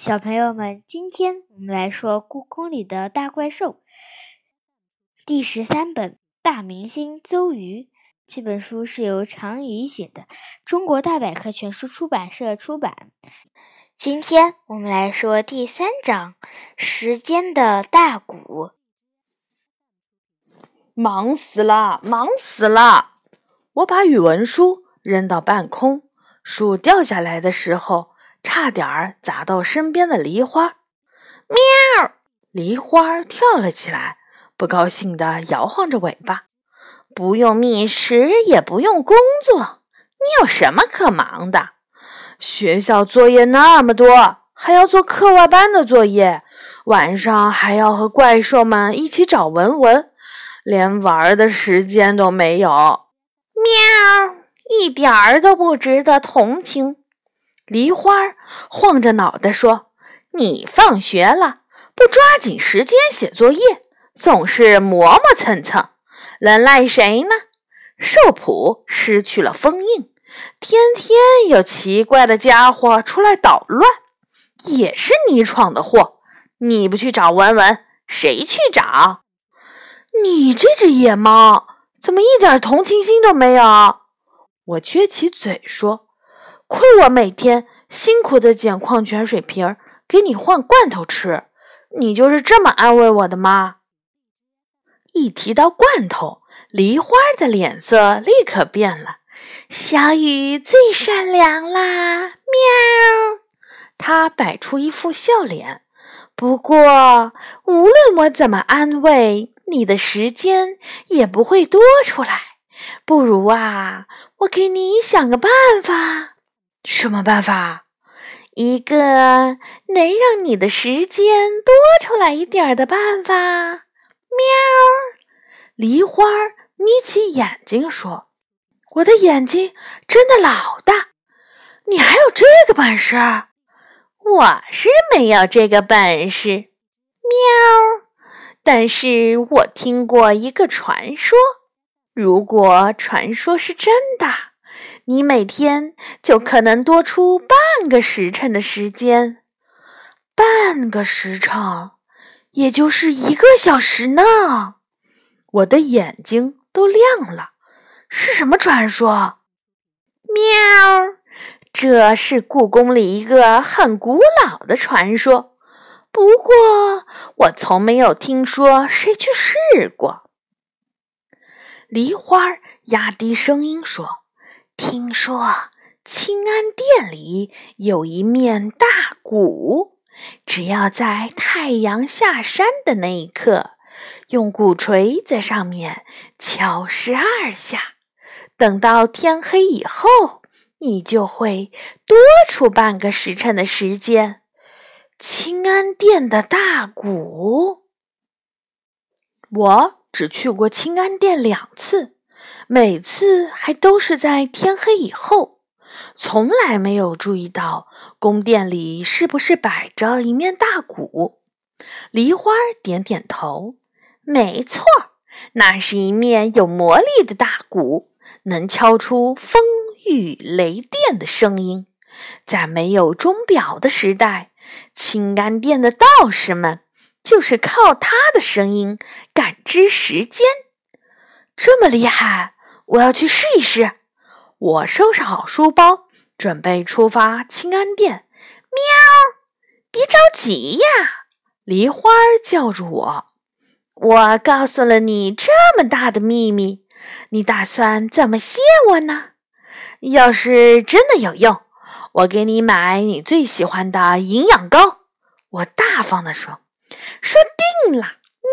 小朋友们，今天我们来说《故宫里的大怪兽》第十三本《大明星邹瑜》。这本书是由常怡写的，中国大百科全书出版社出版。今天我们来说第三章《时间的大鼓》。忙死了，忙死了！我把语文书扔到半空，书掉下来的时候。差点儿砸到身边的梨花，喵！梨花跳了起来，不高兴地摇晃着尾巴。不用觅食，也不用工作，你有什么可忙的？学校作业那么多，还要做课外班的作业，晚上还要和怪兽们一起找文文，连玩的时间都没有。喵！一点儿都不值得同情。梨花晃着脑袋说：“你放学了不抓紧时间写作业，总是磨磨蹭蹭，能赖谁呢？”寿普失去了封印，天天有奇怪的家伙出来捣乱，也是你闯的祸。你不去找文文，谁去找？你这只野猫怎么一点同情心都没有？我撅起嘴说。亏我每天辛苦的捡矿泉水瓶儿，给你换罐头吃，你就是这么安慰我的吗？一提到罐头，梨花的脸色立刻变了。小雨最善良啦，喵！他摆出一副笑脸。不过，无论我怎么安慰，你的时间也不会多出来。不如啊，我给你想个办法。什么办法？一个能让你的时间多出来一点的办法。喵！梨花眯起眼睛说：“我的眼睛睁得老大，你还有这个本事？我是没有这个本事。喵！但是我听过一个传说，如果传说是真的。”你每天就可能多出半个时辰的时间，半个时辰，也就是一个小时呢。我的眼睛都亮了，是什么传说？喵，这是故宫里一个很古老的传说，不过我从没有听说谁去试过。梨花压低声音说。听说清安殿里有一面大鼓，只要在太阳下山的那一刻，用鼓槌在上面敲十二下，等到天黑以后，你就会多出半个时辰的时间。清安殿的大鼓，我只去过清安殿两次。每次还都是在天黑以后，从来没有注意到宫殿里是不是摆着一面大鼓。梨花点点头，没错，那是一面有魔力的大鼓，能敲出风雨雷电的声音。在没有钟表的时代，清安殿的道士们就是靠它的声音感知时间。这么厉害！我要去试一试。我收拾好书包，准备出发清安殿。喵！别着急呀，梨花叫住我。我告诉了你这么大的秘密，你打算怎么谢我呢？要是真的有用，我给你买你最喜欢的营养膏。我大方地说。说定了。喵！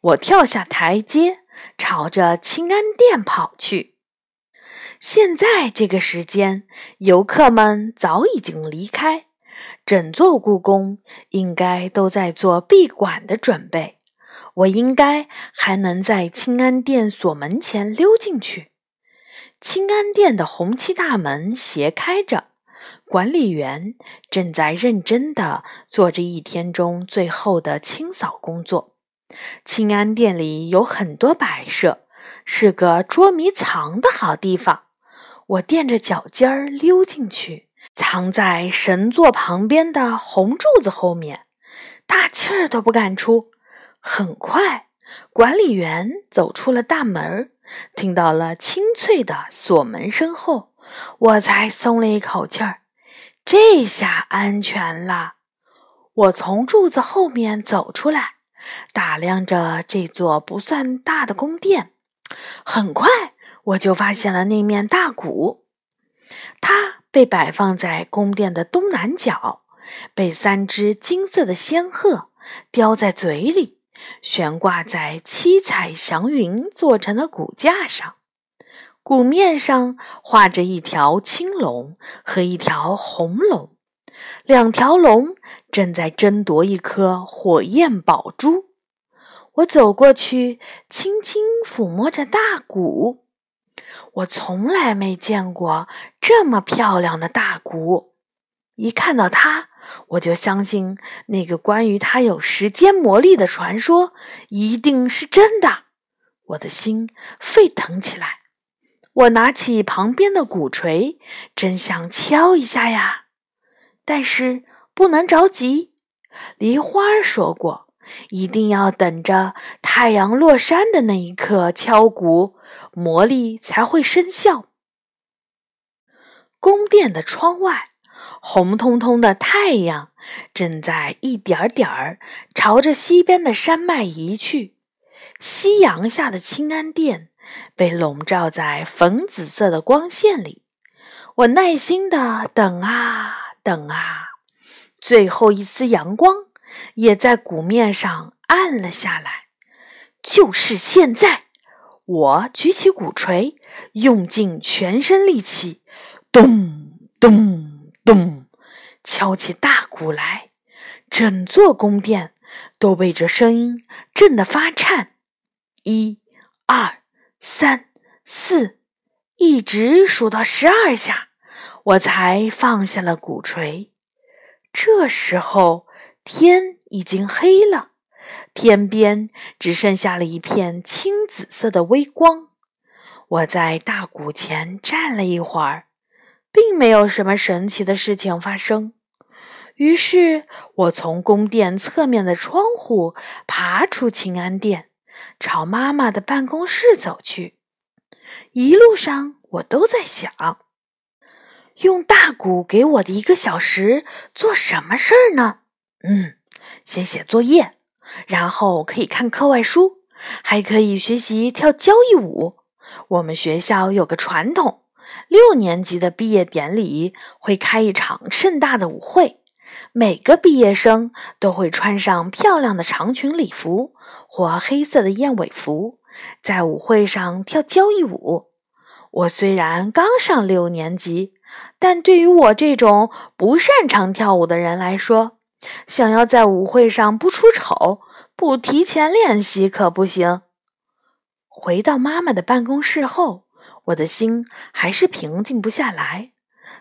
我跳下台阶。朝着清安殿跑去。现在这个时间，游客们早已经离开，整座故宫应该都在做闭馆的准备。我应该还能在清安殿锁门前溜进去。清安殿的红漆大门斜开着，管理员正在认真地做着一天中最后的清扫工作。清安殿里有很多摆设，是个捉迷藏的好地方。我垫着脚尖儿溜进去，藏在神座旁边的红柱子后面，大气儿都不敢出。很快，管理员走出了大门，听到了清脆的锁门声后，我才松了一口气儿。这下安全了。我从柱子后面走出来，打量着这座不算大的宫殿。很快，我就发现了那面大鼓，它被摆放在宫殿的东南角，被三只金色的仙鹤叼在嘴里，悬挂在七彩祥云做成的骨架上。鼓面上画着一条青龙和一条红龙，两条龙正在争夺一颗火焰宝珠。我走过去，轻轻抚摸着大鼓。我从来没见过这么漂亮的大鼓，一看到它，我就相信那个关于它有时间魔力的传说一定是真的。我的心沸腾起来。我拿起旁边的鼓槌，真想敲一下呀，但是不能着急。梨花说过，一定要等着太阳落山的那一刻敲鼓，魔力才会生效。宫殿的窗外，红彤彤的太阳正在一点点儿朝着西边的山脉移去。夕阳下的清安殿。被笼罩在粉紫色的光线里，我耐心的等啊等啊，最后一丝阳光也在鼓面上暗了下来。就是现在，我举起鼓槌，用尽全身力气，咚咚咚，敲起大鼓来。整座宫殿都被这声音震得发颤。一、二。三四，一直数到十二下，我才放下了鼓槌。这时候天已经黑了，天边只剩下了一片青紫色的微光。我在大鼓前站了一会儿，并没有什么神奇的事情发生。于是，我从宫殿侧面的窗户爬出清安殿。朝妈妈的办公室走去，一路上我都在想，用大鼓给我的一个小时做什么事儿呢？嗯，先写作业，然后可以看课外书，还可以学习跳交谊舞。我们学校有个传统，六年级的毕业典礼会开一场盛大的舞会。每个毕业生都会穿上漂亮的长裙礼服或黑色的燕尾服，在舞会上跳交谊舞。我虽然刚上六年级，但对于我这种不擅长跳舞的人来说，想要在舞会上不出丑、不提前练习可不行。回到妈妈的办公室后，我的心还是平静不下来。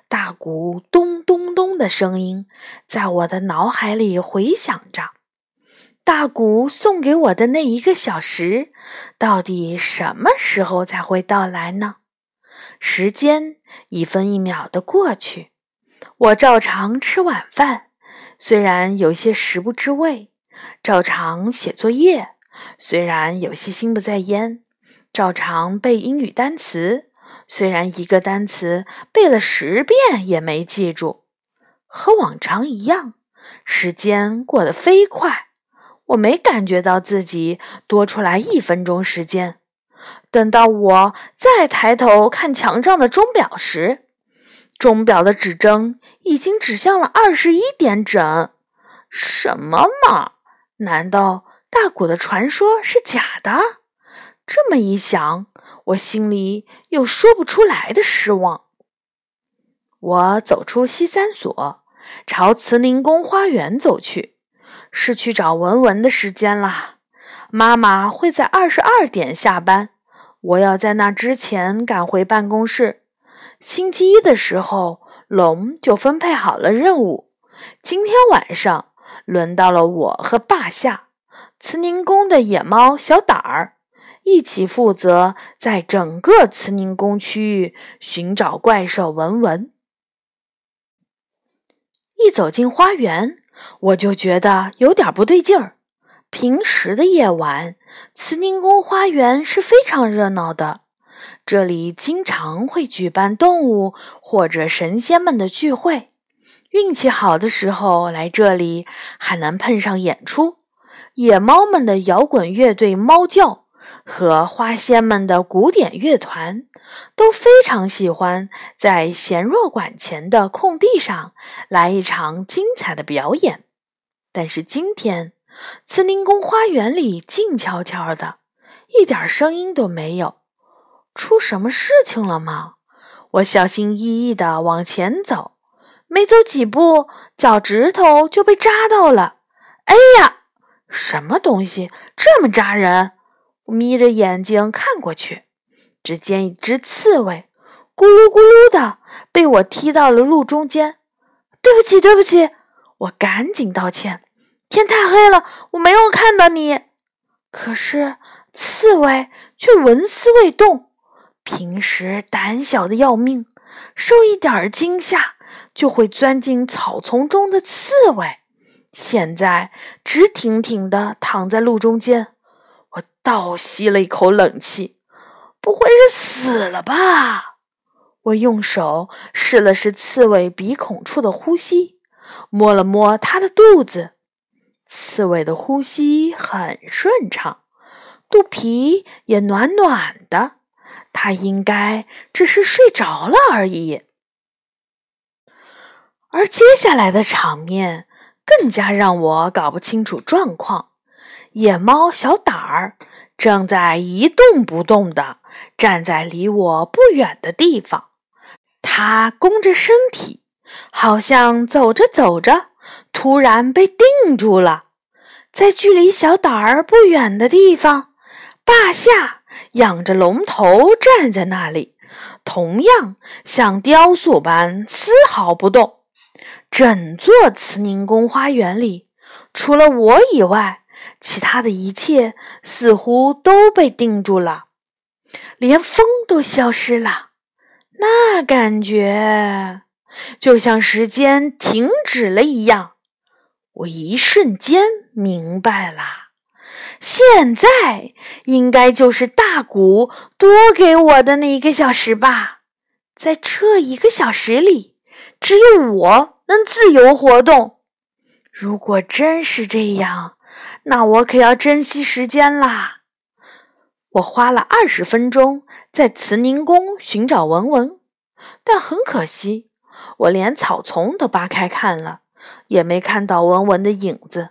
大鼓咚咚咚的声音在我的脑海里回响着。大鼓送给我的那一个小时，到底什么时候才会到来呢？时间一分一秒的过去，我照常吃晚饭，虽然有些食不知味；照常写作业，虽然有些心不在焉；照常背英语单词。虽然一个单词背了十遍也没记住，和往常一样，时间过得飞快。我没感觉到自己多出来一分钟时间。等到我再抬头看墙上的钟表时，钟表的指针已经指向了二十一点整。什么嘛？难道大鼓的传说是假的？这么一想。我心里有说不出来的失望。我走出西三所，朝慈宁宫花园走去，是去找文文的时间了。妈妈会在二十二点下班，我要在那之前赶回办公室。星期一的时候，龙就分配好了任务。今天晚上轮到了我和霸下慈宁宫的野猫小胆儿。一起负责在整个慈宁宫区域寻找怪兽文文。一走进花园，我就觉得有点不对劲儿。平时的夜晚，慈宁宫花园是非常热闹的，这里经常会举办动物或者神仙们的聚会。运气好的时候来这里，还能碰上演出，野猫们的摇滚乐队猫叫和花仙们的古典乐团都非常喜欢在贤若馆前的空地上来一场精彩的表演。但是今天，慈宁宫花园里静悄悄的，一点声音都没有。出什么事情了吗？我小心翼翼地往前走。没走几步，脚趾头就被扎到了。哎呀，什么东西这么扎人？我眯着眼睛看过去，只见一只刺猬咕噜咕噜的被我踢到了路中间。对不起，对不起，我赶紧道歉。天太黑了，我没有看到你。可是刺猬却纹丝未动。平时胆小的要命，受一点惊吓。就会钻进草丛中的刺猬，现在直挺挺地躺在路中间。我倒吸了一口冷气，不会是死了吧？我用手试了试刺猬鼻孔处的呼吸，摸了摸它的肚子，刺猬的呼吸很顺畅，肚皮也暖暖的，它应该只是睡着了而已。而接下来的场面更加让我搞不清楚状况。野猫小胆儿正在一动不动地站在离我不远的地方，它弓着身体，好像走着走着，突然被定住了。在距离小岛儿不远的地方，霸下仰着龙头站在那里，同样像雕塑般丝毫不动。整座慈宁宫花园里，除了我以外，其他的一切似乎都被定住了，连风都消失了。那感觉就像时间停止了一样。我一瞬间明白了，现在应该就是大谷多给我的那一个小时吧。在这一个小时里，只有我。能自由活动。如果真是这样，那我可要珍惜时间啦。我花了二十分钟在慈宁宫寻找文文，但很可惜，我连草丛都扒开看了，也没看到文文的影子。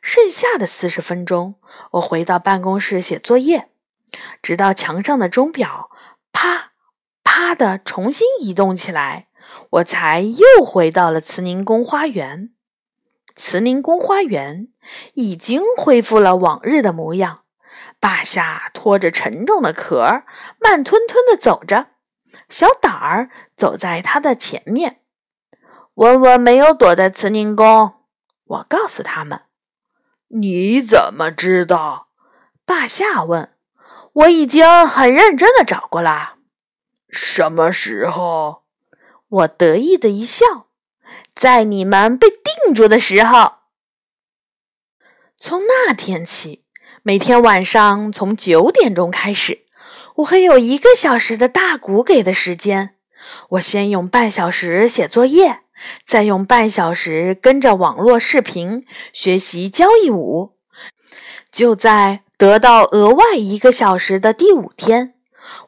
剩下的四十分钟，我回到办公室写作业，直到墙上的钟表啪啪的重新移动起来。我才又回到了慈宁宫花园。慈宁宫花园已经恢复了往日的模样。霸下拖着沉重的壳，慢吞吞地走着。小胆儿走在他的前面。文文没有躲在慈宁宫，我告诉他们。你怎么知道？霸下问。我已经很认真的找过了。什么时候？我得意的一笑，在你们被定住的时候。从那天起，每天晚上从九点钟开始，我还有一个小时的大鼓给的时间。我先用半小时写作业，再用半小时跟着网络视频学习交谊舞。就在得到额外一个小时的第五天，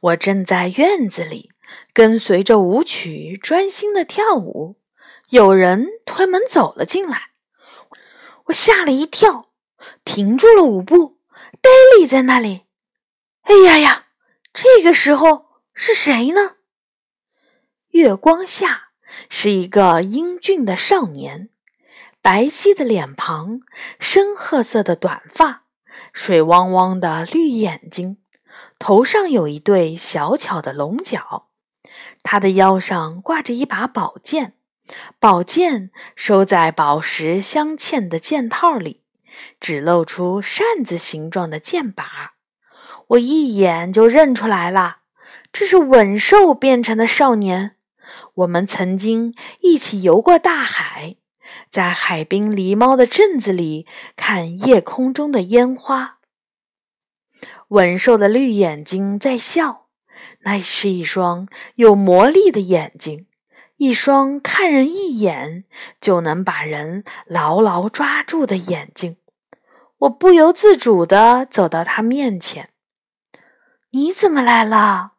我正在院子里。跟随着舞曲专心的跳舞，有人推门走了进来，我吓了一跳，停住了舞步，呆立在那里。哎呀呀，这个时候是谁呢？月光下是一个英俊的少年，白皙的脸庞，深褐色的短发，水汪汪的绿眼睛，头上有一对小巧的龙角。他的腰上挂着一把宝剑，宝剑收在宝石镶嵌的剑套里，只露出扇子形状的剑把。我一眼就认出来了，这是吻兽变成的少年。我们曾经一起游过大海，在海滨狸猫的镇子里看夜空中的烟花。文兽的绿眼睛在笑，那是一双有魔力的眼睛，一双看人一眼就能把人牢牢抓住的眼睛。我不由自主地走到他面前。“你怎么来了？”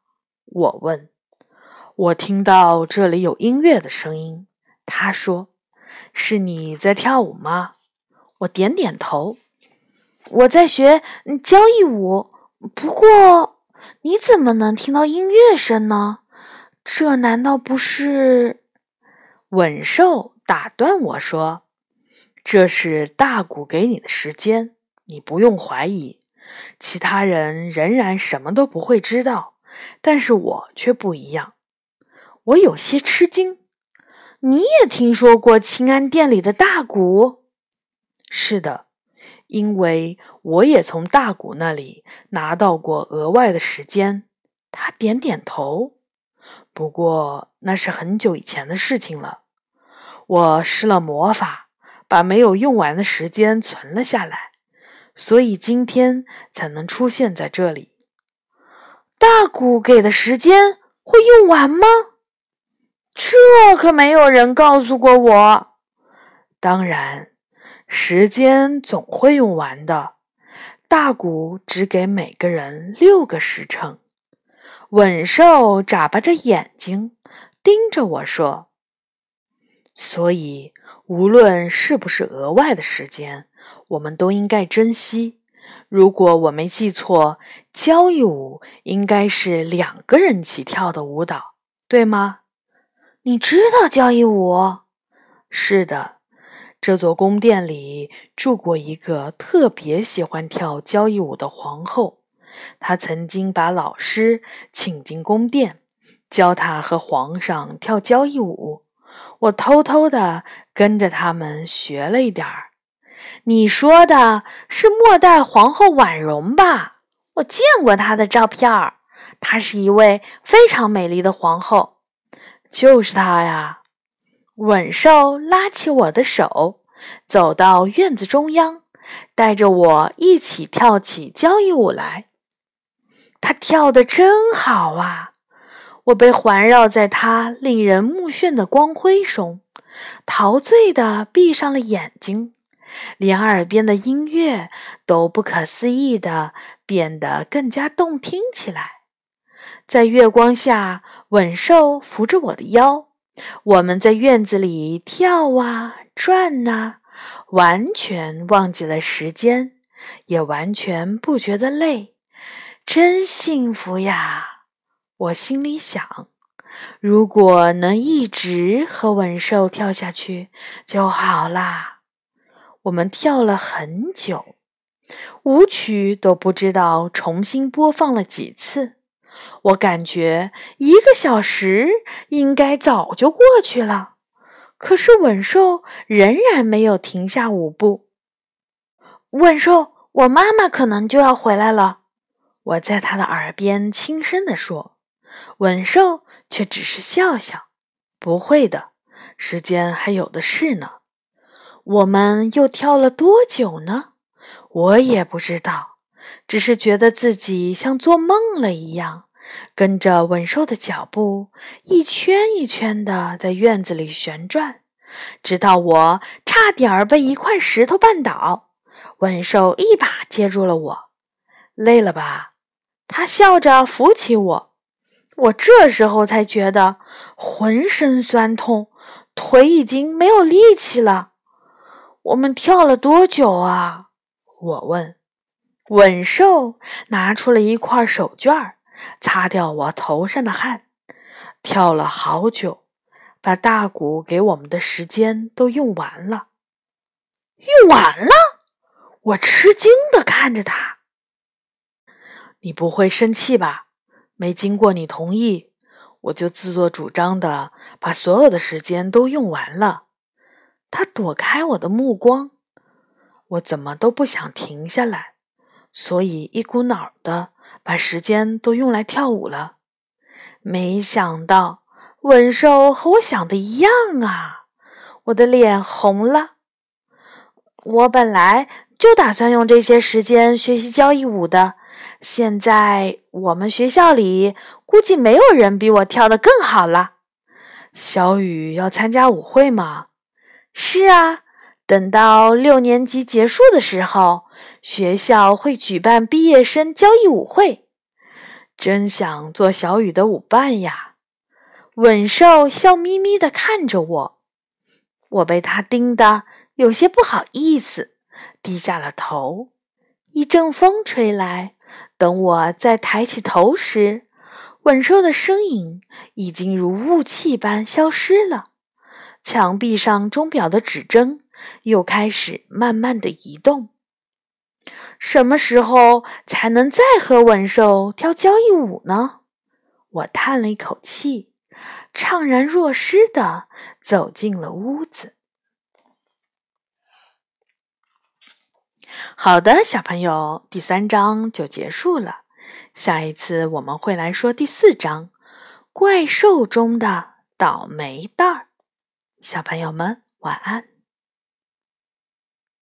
我问。我听到这里有音乐的声音，他说：“是你在跳舞吗？”我点点头。我在学交谊舞。不过，你怎么能听到音乐声呢？这难道不是？稳兽打断我说：“这是大鼓给你的时间，你不用怀疑。其他人仍然什么都不会知道，但是我却不一样。”我有些吃惊，你也听说过清安殿里的大鼓？是的，因为我也从大鼓那里拿到过额外的时间。他点点头。不过那是很久以前的事情了。我施了魔法，把没有用完的时间存了下来，所以今天才能出现在这里。大鼓给的时间会用完吗？这可没有人告诉过我。当然，时间总会用完的。大鼓只给每个人六个时辰。稳兽眨巴着眼睛盯着我说：“所以，无论是不是额外的时间，我们都应该珍惜。如果我没记错，交谊舞应该是两个人起跳的舞蹈，对吗？”你知道交谊舞？是的，这座宫殿里住过一个特别喜欢跳交谊舞的皇后。她曾经把老师请进宫殿，教她和皇上跳交谊舞。我偷偷的跟着他们学了一点儿。你说的是末代皇后婉容吧？我见过她的照片儿，她是一位非常美丽的皇后。就是他呀！稳兽拉起我的手，走到院子中央，带着我一起跳起交谊舞来。他跳得真好啊！我被环绕在他令人目眩的光辉中，陶醉的闭上了眼睛，连耳边的音乐都不可思议的变得更加动听起来。在月光下，稳兽扶着我的腰，我们在院子里跳啊转呐，完全忘记了时间，也完全不觉得累，真幸福呀！我心里想，如果能一直和稳兽跳下去就好啦。我们跳了很久，舞曲都不知道重新播放了几次。我感觉一个小时应该早就过去了，可是稳兽仍然没有停下舞步。稳兽，我妈妈可能就要回来了，我在他的耳边轻声地说。稳兽却只是笑笑：“不会的，时间还有的是呢。”我们又跳了多久呢？我也不知道，只是觉得自己像做梦了一样。跟着稳兽的脚步，一圈一圈的在院子里旋转，直到我差点儿被一块石头绊倒。稳兽一把接住了我，累了吧？他笑着扶起我。我这时候才觉得浑身酸痛，腿已经没有力气了。我们跳了多久啊？我问。稳兽拿出了一块手绢儿。擦掉我头上的汗，跳了好久，把大鼓给我们的时间都用完了。用完了，我吃惊的看着他。你不会生气吧？没经过你同意，我就自作主张的把所有的时间都用完了。他躲开我的目光，我怎么都不想停下来，所以一股脑的。把时间都用来跳舞了，没想到稳兽和我想的一样啊！我的脸红了。我本来就打算用这些时间学习交谊舞的，现在我们学校里估计没有人比我跳得更好了。小雨要参加舞会吗？是啊，等到六年级结束的时候，学校会举办毕业生交谊舞会。真想做小雨的舞伴呀！稳兽笑眯眯地看着我，我被他盯得有些不好意思，低下了头。一阵风吹来，等我再抬起头时，稳兽的身影已经如雾气般消失了。墙壁上钟表的指针又开始慢慢的移动。什么时候才能再和文兽跳交谊舞呢？我叹了一口气，怅然若失的走进了屋子。好的，小朋友，第三章就结束了。下一次我们会来说第四章《怪兽中的倒霉蛋儿》。小朋友们，晚安。